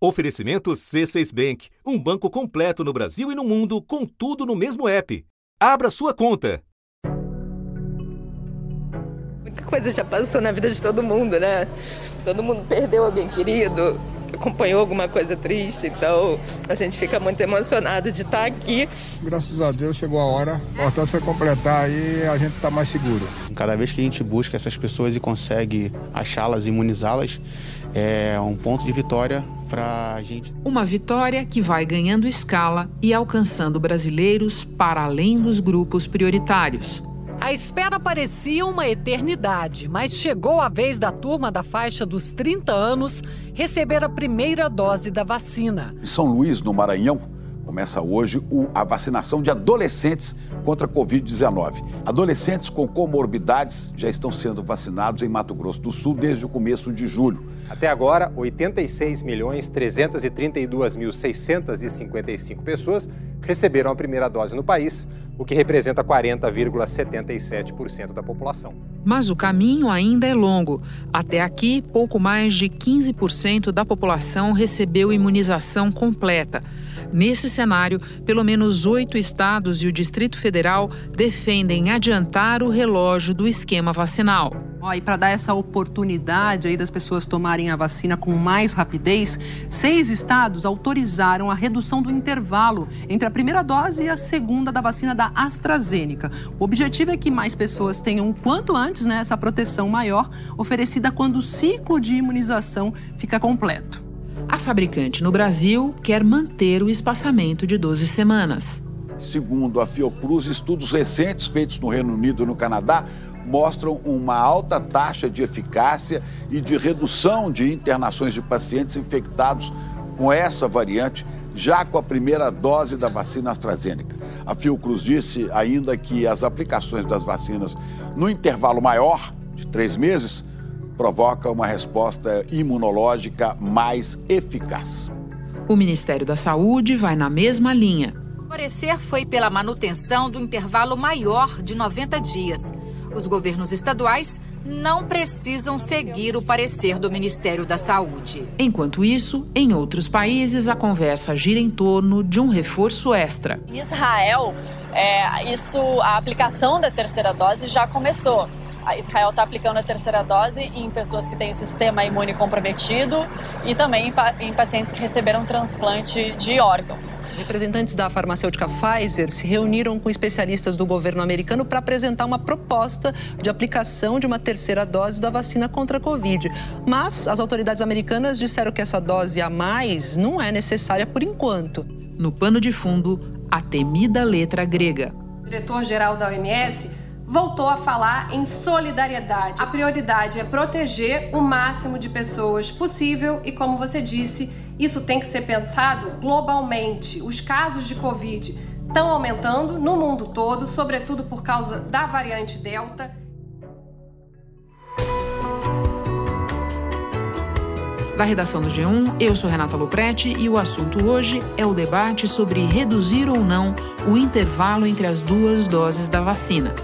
Oferecimento C6 Bank, um banco completo no Brasil e no mundo, com tudo no mesmo app. Abra sua conta. Muita coisa já passou na vida de todo mundo, né? Todo mundo perdeu alguém querido, acompanhou alguma coisa triste, então a gente fica muito emocionado de estar aqui. Graças a Deus chegou a hora, o importante foi completar e a gente está mais seguro. Cada vez que a gente busca essas pessoas e consegue achá-las e imunizá-las, é um ponto de vitória para a gente. Uma vitória que vai ganhando escala e alcançando brasileiros para além dos grupos prioritários. A espera parecia uma eternidade, mas chegou a vez da turma da faixa dos 30 anos receber a primeira dose da vacina. Em São Luís, no Maranhão, começa hoje a vacinação de adolescentes contra a Covid-19. Adolescentes com comorbidades já estão sendo vacinados em Mato Grosso do Sul desde o começo de julho. Até agora, 86.332.655 pessoas receberam a primeira dose no país, o que representa 40,77% da população. Mas o caminho ainda é longo. Até aqui, pouco mais de 15% da população recebeu imunização completa. Nesse cenário, pelo menos oito estados e o Distrito Federal defendem adiantar o relógio do esquema vacinal. Ó, e para dar essa oportunidade aí das pessoas tomarem a vacina com mais rapidez, seis estados autorizaram a redução do intervalo entre a primeira dose e a segunda da vacina da AstraZeneca. O objetivo é que mais pessoas tenham quanto antes né, essa proteção maior oferecida quando o ciclo de imunização fica completo. A fabricante no Brasil quer manter o espaçamento de 12 semanas. Segundo a Fiocruz, estudos recentes feitos no Reino Unido e no Canadá mostram uma alta taxa de eficácia e de redução de internações de pacientes infectados com essa variante já com a primeira dose da vacina AstraZeneca. A Fiocruz disse ainda que as aplicações das vacinas no intervalo maior, de três meses, provoca uma resposta imunológica mais eficaz. O Ministério da Saúde vai na mesma linha. O parecer foi pela manutenção do intervalo maior de 90 dias. Os governos estaduais não precisam seguir o parecer do Ministério da Saúde. Enquanto isso, em outros países, a conversa gira em torno de um reforço extra. Em Israel, é, isso, a aplicação da terceira dose já começou. A Israel está aplicando a terceira dose em pessoas que têm o sistema imune comprometido e também em pacientes que receberam transplante de órgãos. Representantes da farmacêutica Pfizer se reuniram com especialistas do governo americano para apresentar uma proposta de aplicação de uma terceira dose da vacina contra a Covid. Mas as autoridades americanas disseram que essa dose a mais não é necessária por enquanto. No pano de fundo, a temida letra grega. O diretor-geral da OMS voltou a falar em solidariedade. A prioridade é proteger o máximo de pessoas possível e, como você disse, isso tem que ser pensado globalmente. Os casos de Covid estão aumentando no mundo todo, sobretudo por causa da variante Delta. Da redação do G1, eu sou Renata Loprete e o assunto hoje é o debate sobre reduzir ou não o intervalo entre as duas doses da vacina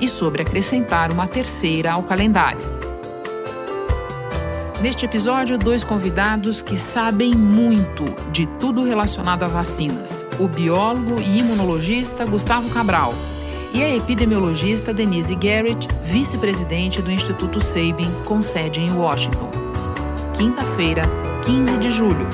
e sobre acrescentar uma terceira ao calendário. Neste episódio, dois convidados que sabem muito de tudo relacionado a vacinas: o biólogo e imunologista Gustavo Cabral e a epidemiologista Denise Garrett, vice-presidente do Instituto Sabin, com sede em Washington. Quinta-feira, 15 de julho.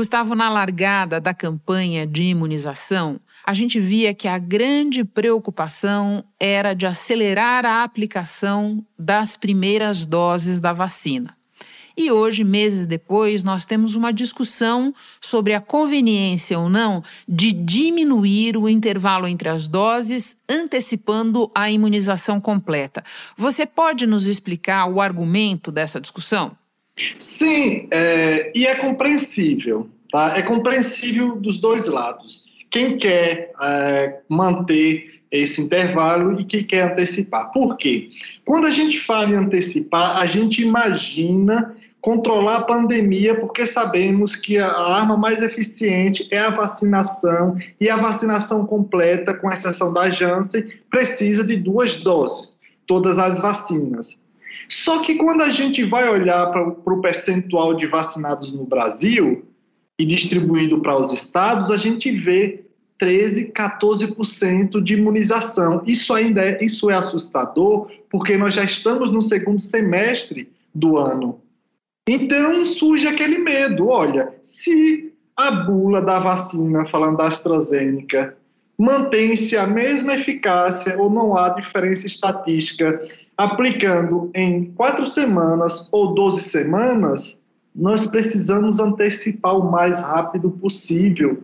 Gustavo, na largada da campanha de imunização, a gente via que a grande preocupação era de acelerar a aplicação das primeiras doses da vacina. E hoje, meses depois, nós temos uma discussão sobre a conveniência ou não de diminuir o intervalo entre as doses, antecipando a imunização completa. Você pode nos explicar o argumento dessa discussão? Sim, é, e é compreensível, tá? É compreensível dos dois lados. Quem quer é, manter esse intervalo e quem quer antecipar. Por quê? Quando a gente fala em antecipar, a gente imagina controlar a pandemia, porque sabemos que a arma mais eficiente é a vacinação e a vacinação completa, com exceção da Janssen, precisa de duas doses. todas as vacinas. Só que quando a gente vai olhar para o percentual de vacinados no Brasil e distribuído para os estados, a gente vê 13, 14% de imunização. Isso ainda é, isso é assustador, porque nós já estamos no segundo semestre do ano. Então surge aquele medo, olha, se a bula da vacina, falando da AstraZeneca, mantém-se a mesma eficácia ou não há diferença estatística aplicando em quatro semanas ou 12 semanas, nós precisamos antecipar o mais rápido possível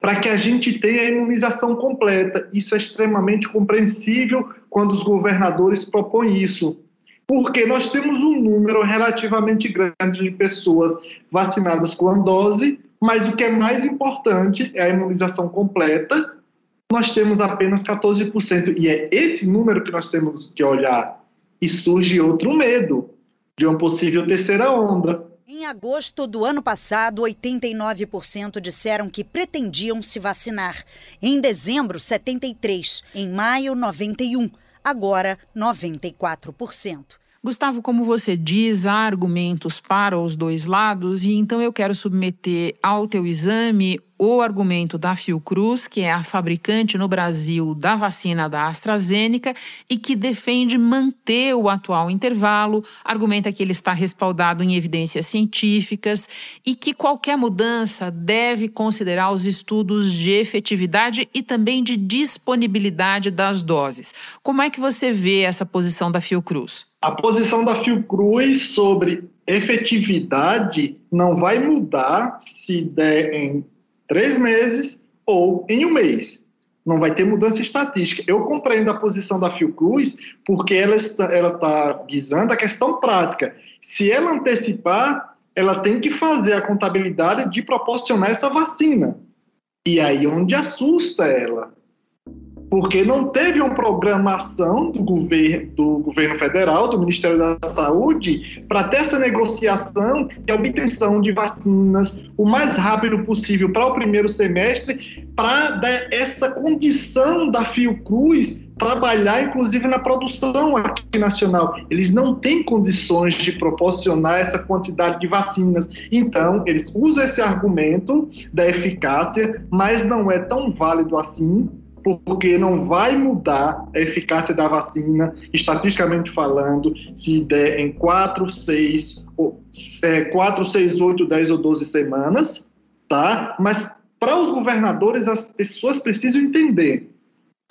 para que a gente tenha a imunização completa. Isso é extremamente compreensível quando os governadores propõem isso. Porque nós temos um número relativamente grande de pessoas vacinadas com a dose, mas o que é mais importante é a imunização completa. Nós temos apenas 14%, e é esse número que nós temos que olhar e surge outro medo de uma possível terceira onda. Em agosto do ano passado, 89% disseram que pretendiam se vacinar. Em dezembro, 73%. Em maio, 91%. Agora, 94%. Gustavo, como você diz, há argumentos para os dois lados, e então eu quero submeter ao teu exame o argumento da Fiocruz, que é a fabricante no Brasil da vacina da AstraZeneca e que defende manter o atual intervalo, argumenta que ele está respaldado em evidências científicas e que qualquer mudança deve considerar os estudos de efetividade e também de disponibilidade das doses. Como é que você vê essa posição da Fiocruz? A posição da Fiocruz sobre efetividade não vai mudar se der em três meses ou em um mês. Não vai ter mudança estatística. Eu compreendo a posição da Fiocruz porque ela está, ela está visando a questão prática. Se ela antecipar, ela tem que fazer a contabilidade de proporcionar essa vacina. E aí onde assusta ela porque não teve uma programação do governo, do governo federal, do Ministério da Saúde, para ter essa negociação e obtenção de vacinas o mais rápido possível para o primeiro semestre, para dar essa condição da Fiocruz trabalhar, inclusive, na produção aqui nacional. Eles não têm condições de proporcionar essa quantidade de vacinas. Então, eles usam esse argumento da eficácia, mas não é tão válido assim porque não vai mudar a eficácia da vacina, estatisticamente falando, se der em 4, 6, 4, 6, 8, 10 ou 12 semanas, tá? Mas para os governadores, as pessoas precisam entender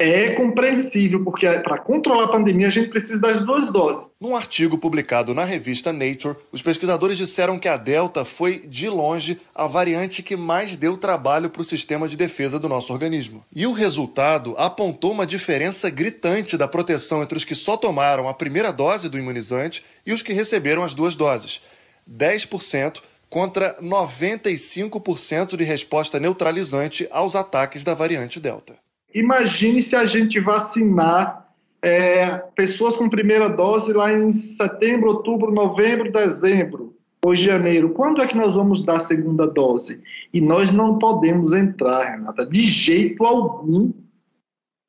é compreensível, porque para controlar a pandemia a gente precisa das duas doses. Num artigo publicado na revista Nature, os pesquisadores disseram que a Delta foi, de longe, a variante que mais deu trabalho para o sistema de defesa do nosso organismo. E o resultado apontou uma diferença gritante da proteção entre os que só tomaram a primeira dose do imunizante e os que receberam as duas doses. 10% contra 95% de resposta neutralizante aos ataques da variante Delta. Imagine se a gente vacinar é, pessoas com primeira dose lá em setembro, outubro, novembro, dezembro ou janeiro. Quando é que nós vamos dar a segunda dose? E nós não podemos entrar, Renata, de jeito algum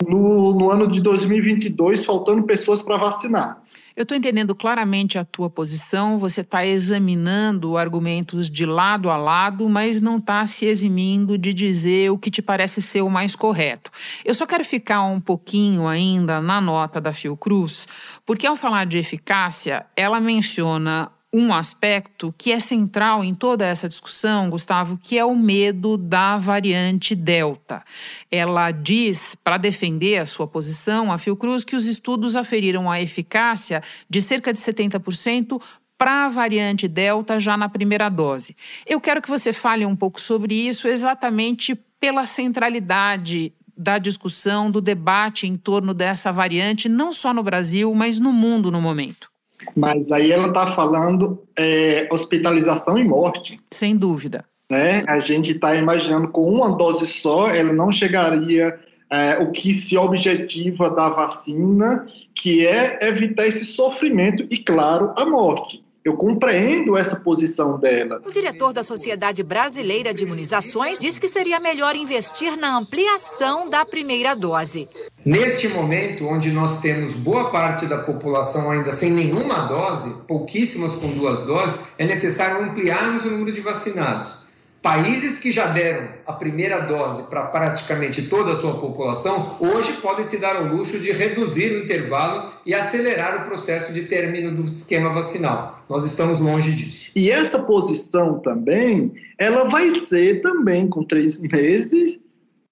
no, no ano de 2022, faltando pessoas para vacinar. Eu estou entendendo claramente a tua posição, você está examinando argumentos de lado a lado, mas não está se eximindo de dizer o que te parece ser o mais correto. Eu só quero ficar um pouquinho ainda na nota da Fiocruz, porque ao falar de eficácia, ela menciona um aspecto que é central em toda essa discussão, Gustavo, que é o medo da variante Delta. Ela diz, para defender a sua posição, a Fiocruz, que os estudos aferiram a eficácia de cerca de 70% para a variante Delta já na primeira dose. Eu quero que você fale um pouco sobre isso, exatamente pela centralidade da discussão, do debate em torno dessa variante, não só no Brasil, mas no mundo no momento. Mas aí ela está falando é, hospitalização e morte. Sem dúvida. Né? A gente está imaginando com uma dose só, ela não chegaria é, o que se objetiva da vacina, que é evitar esse sofrimento e, claro, a morte. Eu compreendo essa posição dela. O diretor da Sociedade Brasileira de Imunizações diz que seria melhor investir na ampliação da primeira dose. Neste momento, onde nós temos boa parte da população ainda sem nenhuma dose, pouquíssimas com duas doses, é necessário ampliarmos o número de vacinados. Países que já deram a primeira dose para praticamente toda a sua população, hoje podem se dar ao luxo de reduzir o intervalo e acelerar o processo de término do esquema vacinal. Nós estamos longe disso. E essa posição também, ela vai ser também com três meses,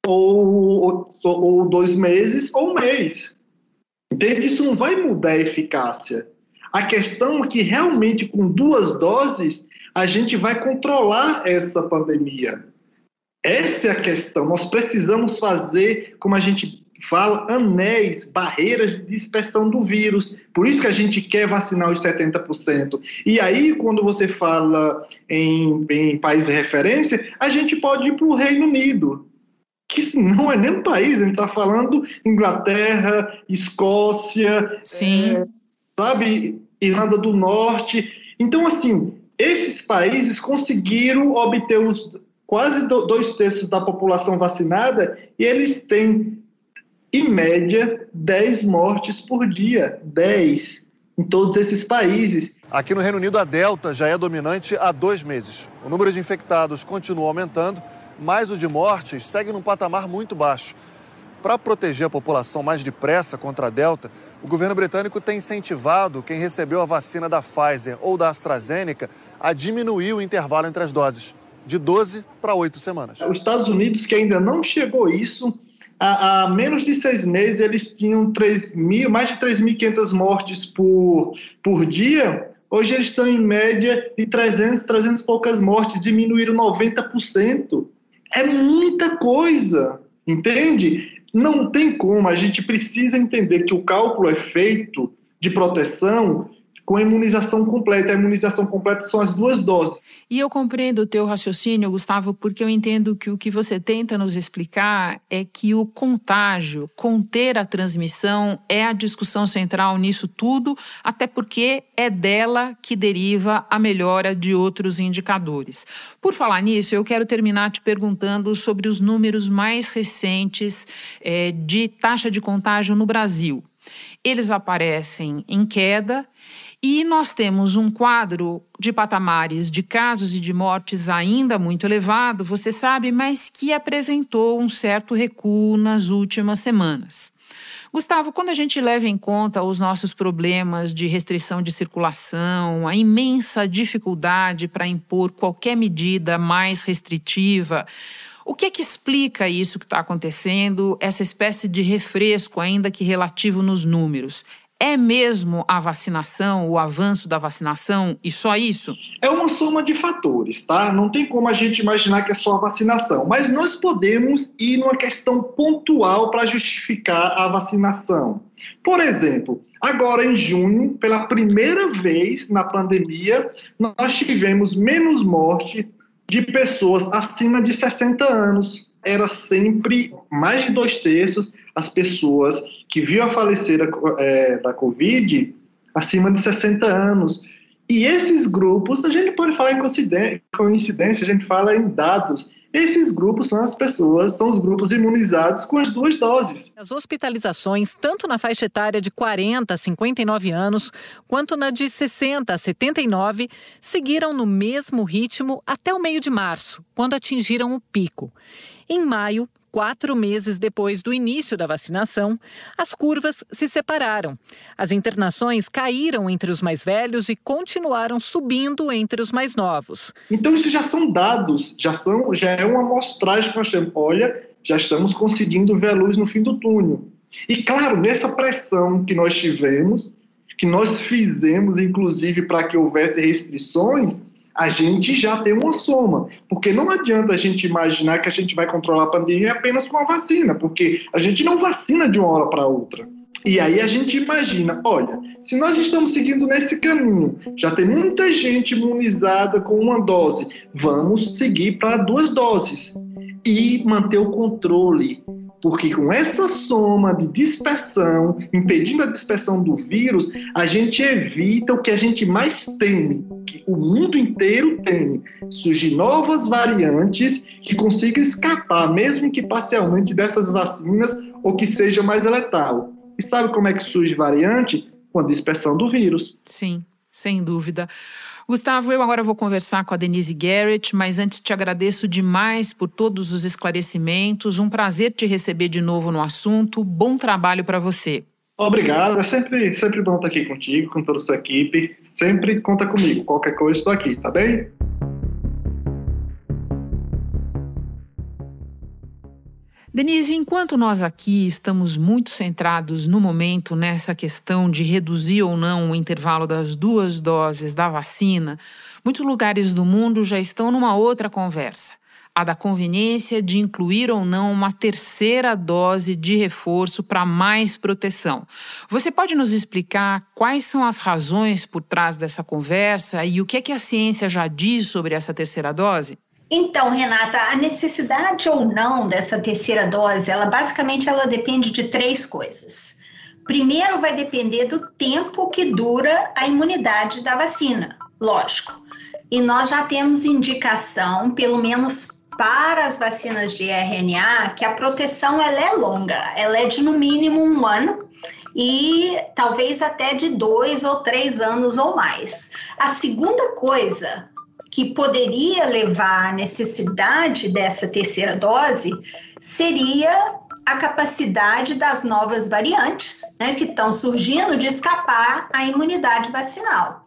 ou, ou dois meses, ou um mês. Entende? Isso não vai mudar a eficácia. A questão é que realmente com duas doses a gente vai controlar essa pandemia. Essa é a questão. Nós precisamos fazer, como a gente fala, anéis, barreiras de dispersão do vírus. Por isso que a gente quer vacinar os 70%. E aí, quando você fala em, em país de referência, a gente pode ir para o Reino Unido, que não é nem um país, a gente está falando Inglaterra, Escócia, é, sabe, Irlanda do Norte. Então, assim, esses países conseguiram obter os quase dois terços da população vacinada e eles têm, em média, 10 mortes por dia. 10 em todos esses países. Aqui no Reino Unido, a Delta já é dominante há dois meses. O número de infectados continua aumentando, mas o de mortes segue num patamar muito baixo. Para proteger a população mais depressa contra a Delta, o governo britânico tem incentivado quem recebeu a vacina da Pfizer ou da AstraZeneca a diminuir o intervalo entre as doses, de 12 para 8 semanas. Os Estados Unidos, que ainda não chegou isso, há, há menos de seis meses eles tinham 3 mil, mais de 3.500 mortes por, por dia. Hoje eles estão em média de 300, 300 e poucas mortes, diminuíram 90%. É muita coisa, entende? Não tem como, a gente precisa entender que o cálculo é feito de proteção com a imunização completa. A imunização completa são as duas doses. E eu compreendo o teu raciocínio, Gustavo, porque eu entendo que o que você tenta nos explicar é que o contágio, conter a transmissão, é a discussão central nisso tudo, até porque é dela que deriva a melhora de outros indicadores. Por falar nisso, eu quero terminar te perguntando sobre os números mais recentes é, de taxa de contágio no Brasil. Eles aparecem em queda e nós temos um quadro de patamares de casos e de mortes ainda muito elevado, você sabe, mas que apresentou um certo recuo nas últimas semanas. Gustavo, quando a gente leva em conta os nossos problemas de restrição de circulação, a imensa dificuldade para impor qualquer medida mais restritiva, o que é que explica isso que está acontecendo, essa espécie de refresco, ainda que relativo nos números? É mesmo a vacinação, o avanço da vacinação e só isso? É uma soma de fatores, tá? Não tem como a gente imaginar que é só a vacinação, mas nós podemos ir numa questão pontual para justificar a vacinação. Por exemplo, agora em junho, pela primeira vez na pandemia, nós tivemos menos morte de pessoas acima de 60 anos. Era sempre mais de dois terços as pessoas que viu a falecer é, da Covid acima de 60 anos. E esses grupos, a gente pode falar em coincidência, a gente fala em dados. Esses grupos são as pessoas, são os grupos imunizados com as duas doses. As hospitalizações, tanto na faixa etária de 40 a 59 anos, quanto na de 60 a 79, seguiram no mesmo ritmo até o meio de março, quando atingiram o pico. Em maio, quatro meses depois do início da vacinação, as curvas se separaram. As internações caíram entre os mais velhos e continuaram subindo entre os mais novos. Então, isso já são dados, já, são, já é uma amostragem que nós temos. Olha, já estamos conseguindo ver a luz no fim do túnel. E, claro, nessa pressão que nós tivemos, que nós fizemos, inclusive, para que houvesse restrições, a gente já tem uma soma. Porque não adianta a gente imaginar que a gente vai controlar a pandemia apenas com a vacina, porque a gente não vacina de uma hora para outra. E aí a gente imagina, olha, se nós estamos seguindo nesse caminho, já tem muita gente imunizada com uma dose, vamos seguir para duas doses e manter o controle porque com essa soma de dispersão, impedindo a dispersão do vírus, a gente evita o que a gente mais teme, que o mundo inteiro teme, surgir novas variantes que consigam escapar, mesmo que parcialmente, dessas vacinas ou que seja mais letal. E sabe como é que surge variante? Com a dispersão do vírus. Sim, sem dúvida. Gustavo, eu agora vou conversar com a Denise Garrett, mas antes te agradeço demais por todos os esclarecimentos. Um prazer te receber de novo no assunto. Bom trabalho para você. Obrigado, é sempre, sempre bom estar aqui contigo, com toda a sua equipe. Sempre conta comigo, qualquer coisa estou aqui, tá bem? Denise, enquanto nós aqui estamos muito centrados no momento nessa questão de reduzir ou não o intervalo das duas doses da vacina, muitos lugares do mundo já estão numa outra conversa. A da conveniência de incluir ou não uma terceira dose de reforço para mais proteção. Você pode nos explicar quais são as razões por trás dessa conversa e o que é que a ciência já diz sobre essa terceira dose? Então, Renata, a necessidade ou não dessa terceira dose, ela basicamente ela depende de três coisas. Primeiro, vai depender do tempo que dura a imunidade da vacina, lógico. E nós já temos indicação, pelo menos para as vacinas de RNA, que a proteção ela é longa, ela é de no mínimo um ano e talvez até de dois ou três anos ou mais. A segunda coisa que poderia levar à necessidade dessa terceira dose seria a capacidade das novas variantes né, que estão surgindo de escapar à imunidade vacinal.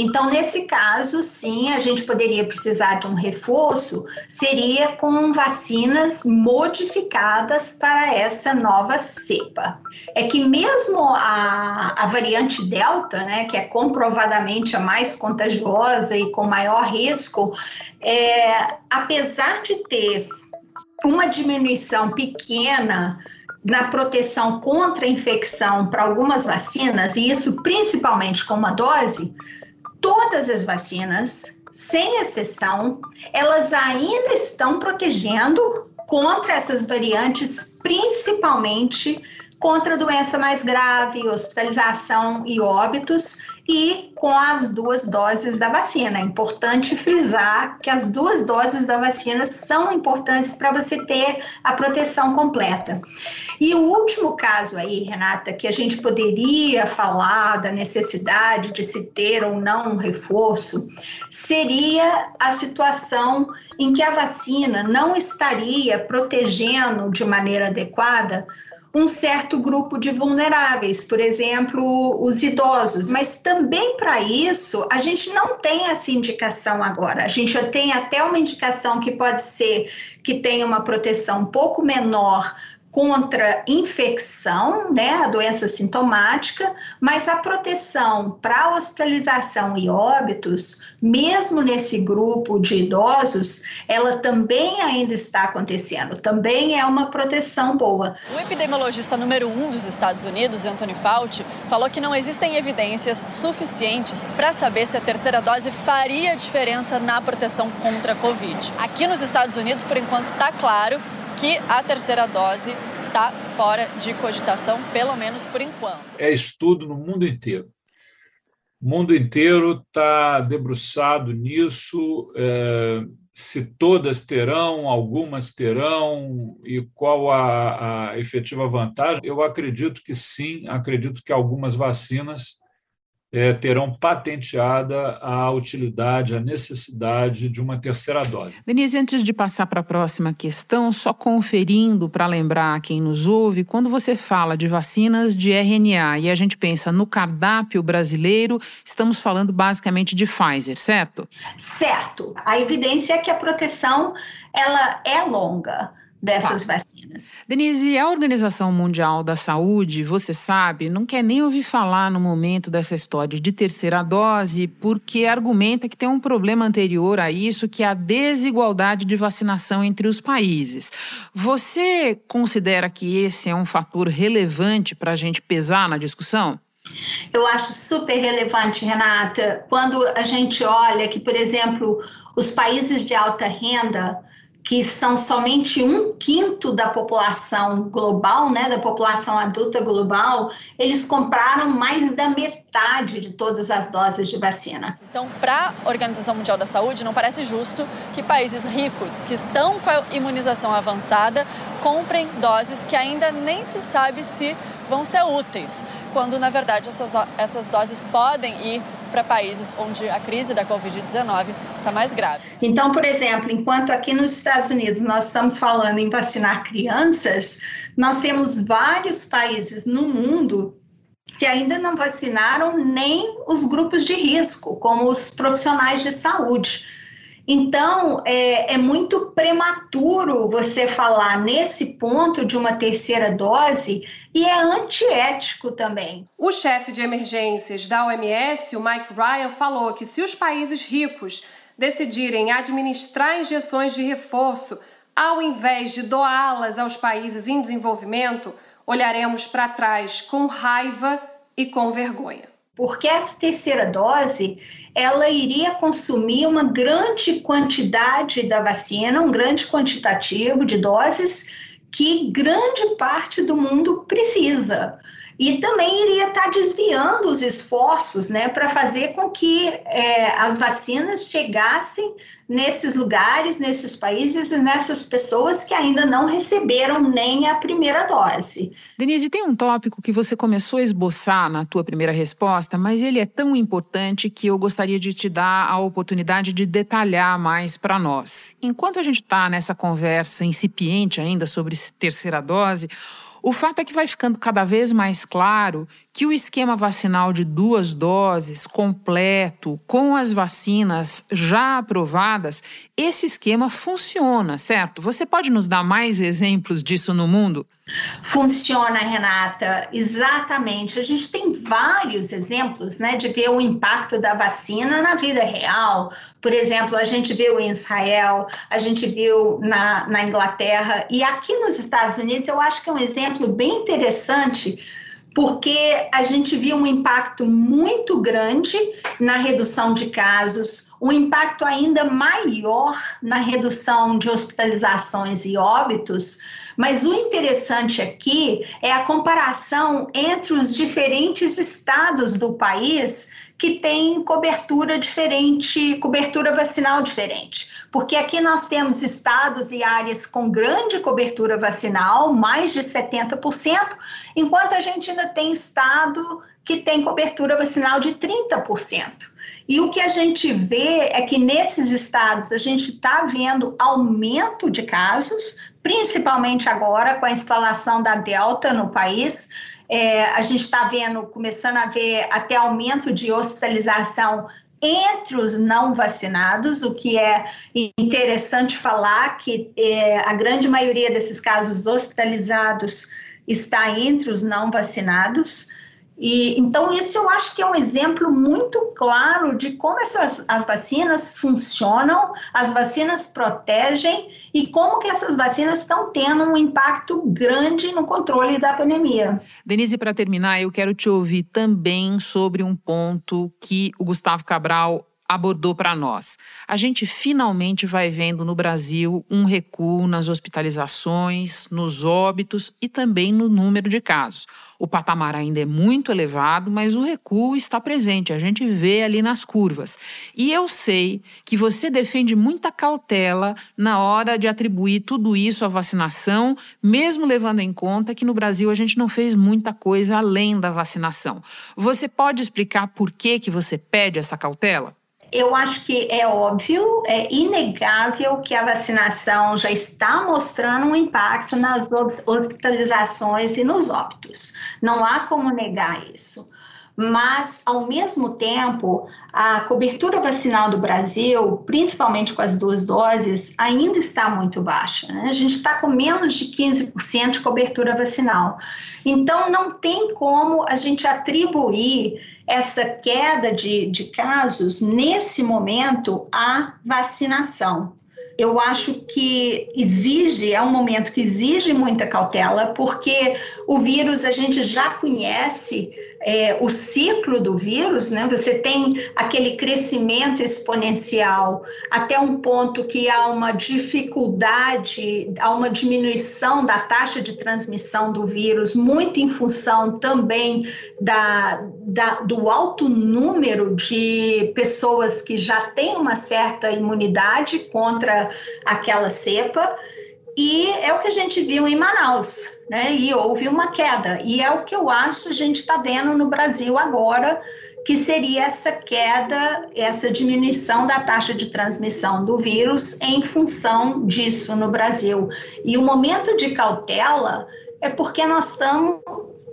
Então, nesse caso, sim, a gente poderia precisar de um reforço, seria com vacinas modificadas para essa nova cepa. É que mesmo a, a variante Delta, né, que é comprovadamente a mais contagiosa e com maior risco, é, apesar de ter uma diminuição pequena na proteção contra a infecção para algumas vacinas, e isso principalmente com uma dose, todas as vacinas, sem exceção, elas ainda estão protegendo contra essas variantes, principalmente contra doença mais grave, hospitalização e óbitos, e com as duas doses da vacina. É importante frisar que as duas doses da vacina são importantes para você ter a proteção completa. E o último caso aí, Renata, que a gente poderia falar da necessidade de se ter ou não um reforço, seria a situação em que a vacina não estaria protegendo de maneira adequada um certo grupo de vulneráveis, por exemplo, os idosos. Mas também para isso, a gente não tem essa indicação agora. A gente já tem até uma indicação que pode ser que tenha uma proteção um pouco menor contra infecção, né, a doença sintomática, mas a proteção para hospitalização e óbitos, mesmo nesse grupo de idosos, ela também ainda está acontecendo, também é uma proteção boa. O epidemiologista número um dos Estados Unidos, Anthony Fauci, falou que não existem evidências suficientes para saber se a terceira dose faria diferença na proteção contra a Covid. Aqui nos Estados Unidos, por enquanto, está claro que a terceira dose está fora de cogitação, pelo menos por enquanto. É estudo no mundo inteiro. O mundo inteiro está debruçado nisso. É, se todas terão, algumas terão, e qual a, a efetiva vantagem? Eu acredito que sim, acredito que algumas vacinas é, terão patenteada a utilidade, a necessidade de uma terceira dose. Denise, antes de passar para a próxima questão, só conferindo para lembrar quem nos ouve, quando você fala de vacinas de RNA e a gente pensa no cardápio brasileiro, estamos falando basicamente de Pfizer, certo? Certo. A evidência é que a proteção ela é longa dessas tá. vacinas. Denise, a Organização Mundial da Saúde, você sabe, não quer nem ouvir falar no momento dessa história de terceira dose, porque argumenta que tem um problema anterior a isso, que é a desigualdade de vacinação entre os países. Você considera que esse é um fator relevante para a gente pesar na discussão? Eu acho super relevante, Renata, quando a gente olha que, por exemplo, os países de alta renda que são somente um quinto da população global, né, da população adulta global, eles compraram mais da metade de todas as doses de vacina. Então, para a Organização Mundial da Saúde, não parece justo que países ricos, que estão com a imunização avançada, comprem doses que ainda nem se sabe se vão ser úteis, quando na verdade essas, essas doses podem ir para países onde a crise da Covid-19 está mais grave. Então, por exemplo, enquanto aqui nos Estados Unidos nós estamos falando em vacinar crianças, nós temos vários países no mundo que ainda não vacinaram nem os grupos de risco, como os profissionais de saúde. Então, é, é, muito prematuro você falar nesse ponto de uma terceira dose e é antiético também. O chefe de emergências da OMS, o Mike Ryan, falou que se os países ricos decidirem administrar injeções de reforço ao invés de doá-las aos países em desenvolvimento, olharemos para trás com raiva e com vergonha. Porque essa terceira dose ela iria consumir uma grande quantidade da vacina, um grande quantitativo de doses que grande parte do mundo precisa. E também iria estar desviando os esforços né, para fazer com que é, as vacinas chegassem nesses lugares, nesses países e nessas pessoas que ainda não receberam nem a primeira dose. Denise, tem um tópico que você começou a esboçar na tua primeira resposta, mas ele é tão importante que eu gostaria de te dar a oportunidade de detalhar mais para nós. Enquanto a gente está nessa conversa incipiente ainda sobre terceira dose, o fato é que vai ficando cada vez mais claro que o esquema vacinal de duas doses, completo, com as vacinas já aprovadas, esse esquema funciona, certo? Você pode nos dar mais exemplos disso no mundo? Funciona, Renata, exatamente. A gente tem vários exemplos né, de ver o impacto da vacina na vida real. Por exemplo, a gente viu em Israel, a gente viu na, na Inglaterra e aqui nos Estados Unidos, eu acho que é um exemplo bem interessante porque a gente viu um impacto muito grande na redução de casos, um impacto ainda maior na redução de hospitalizações e óbitos. Mas o interessante aqui é a comparação entre os diferentes estados do país que têm cobertura diferente, cobertura vacinal diferente porque aqui nós temos estados e áreas com grande cobertura vacinal, mais de 70%, enquanto a gente ainda tem estado que tem cobertura vacinal de 30%. E o que a gente vê é que nesses estados a gente está vendo aumento de casos, principalmente agora com a instalação da Delta no país. É, a gente está vendo, começando a ver até aumento de hospitalização entre os não vacinados, o que é interessante falar que é, a grande maioria desses casos hospitalizados está entre os não vacinados. E, então, isso eu acho que é um exemplo muito claro de como essas, as vacinas funcionam, as vacinas protegem e como que essas vacinas estão tendo um impacto grande no controle da pandemia. Denise, para terminar, eu quero te ouvir também sobre um ponto que o Gustavo Cabral abordou para nós. A gente finalmente vai vendo no Brasil um recuo nas hospitalizações, nos óbitos e também no número de casos. O patamar ainda é muito elevado, mas o recuo está presente, a gente vê ali nas curvas. E eu sei que você defende muita cautela na hora de atribuir tudo isso à vacinação, mesmo levando em conta que no Brasil a gente não fez muita coisa além da vacinação. Você pode explicar por que, que você pede essa cautela? Eu acho que é óbvio, é inegável que a vacinação já está mostrando um impacto nas hospitalizações e nos óbitos. Não há como negar isso. Mas, ao mesmo tempo, a cobertura vacinal do Brasil, principalmente com as duas doses, ainda está muito baixa. Né? A gente está com menos de 15% de cobertura vacinal. Então, não tem como a gente atribuir essa queda de, de casos, nesse momento, à vacinação. Eu acho que exige, é um momento que exige muita cautela, porque o vírus a gente já conhece é, o ciclo do vírus, né? Você tem aquele crescimento exponencial até um ponto que há uma dificuldade, há uma diminuição da taxa de transmissão do vírus, muito em função também da, da, do alto número de pessoas que já têm uma certa imunidade contra aquela cepa. E é o que a gente viu em Manaus, né? E houve uma queda. E é o que eu acho a gente está vendo no Brasil agora, que seria essa queda, essa diminuição da taxa de transmissão do vírus em função disso no Brasil. E o momento de cautela é porque nós estamos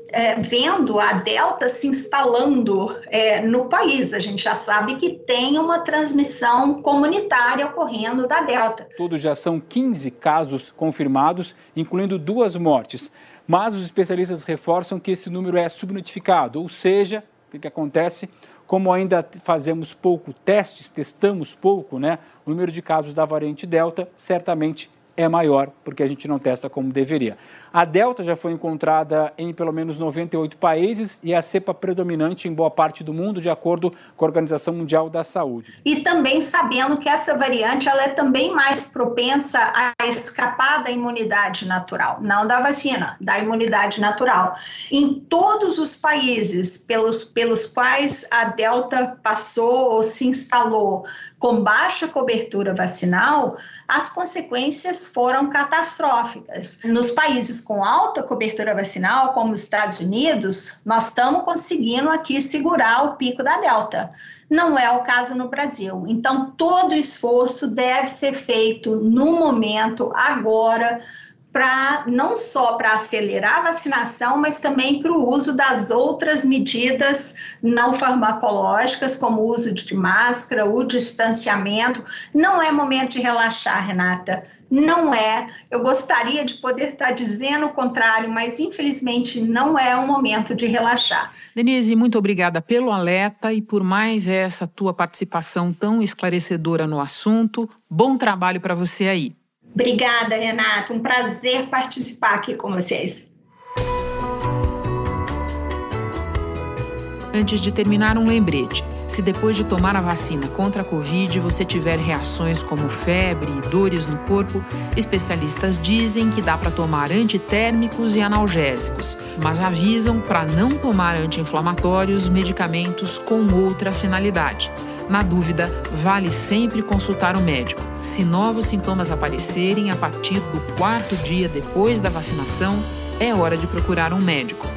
é, vendo a Delta se instalando é, no país. A gente já sabe que tem uma transmissão comunitária ocorrendo da Delta. Todos já são 15 casos confirmados, incluindo duas mortes. Mas os especialistas reforçam que esse número é subnotificado, ou seja, o que, que acontece? Como ainda fazemos pouco testes, testamos pouco, né? O número de casos da variante Delta certamente é maior, porque a gente não testa como deveria. A Delta já foi encontrada em pelo menos 98 países e é a cepa predominante em boa parte do mundo, de acordo com a Organização Mundial da Saúde. E também sabendo que essa variante ela é também mais propensa a escapar da imunidade natural, não da vacina, da imunidade natural. Em todos os países pelos, pelos quais a Delta passou ou se instalou com baixa cobertura vacinal, as consequências foram catastróficas. Nos países com alta cobertura vacinal, como os Estados Unidos, nós estamos conseguindo aqui segurar o pico da Delta. Não é o caso no Brasil. Então, todo esforço deve ser feito no momento, agora, para não só para acelerar a vacinação, mas também para o uso das outras medidas não farmacológicas, como o uso de máscara, o distanciamento. Não é momento de relaxar, Renata. Não é. Eu gostaria de poder estar dizendo o contrário, mas infelizmente não é o momento de relaxar. Denise, muito obrigada pelo alerta e por mais essa tua participação tão esclarecedora no assunto. Bom trabalho para você aí. Obrigada, Renato. Um prazer participar aqui com vocês. Antes de terminar, um lembrete. Se depois de tomar a vacina contra a Covid você tiver reações como febre e dores no corpo, especialistas dizem que dá para tomar antitérmicos e analgésicos, mas avisam para não tomar anti-inflamatórios, medicamentos com outra finalidade. Na dúvida, vale sempre consultar o médico. Se novos sintomas aparecerem a partir do quarto dia depois da vacinação, é hora de procurar um médico.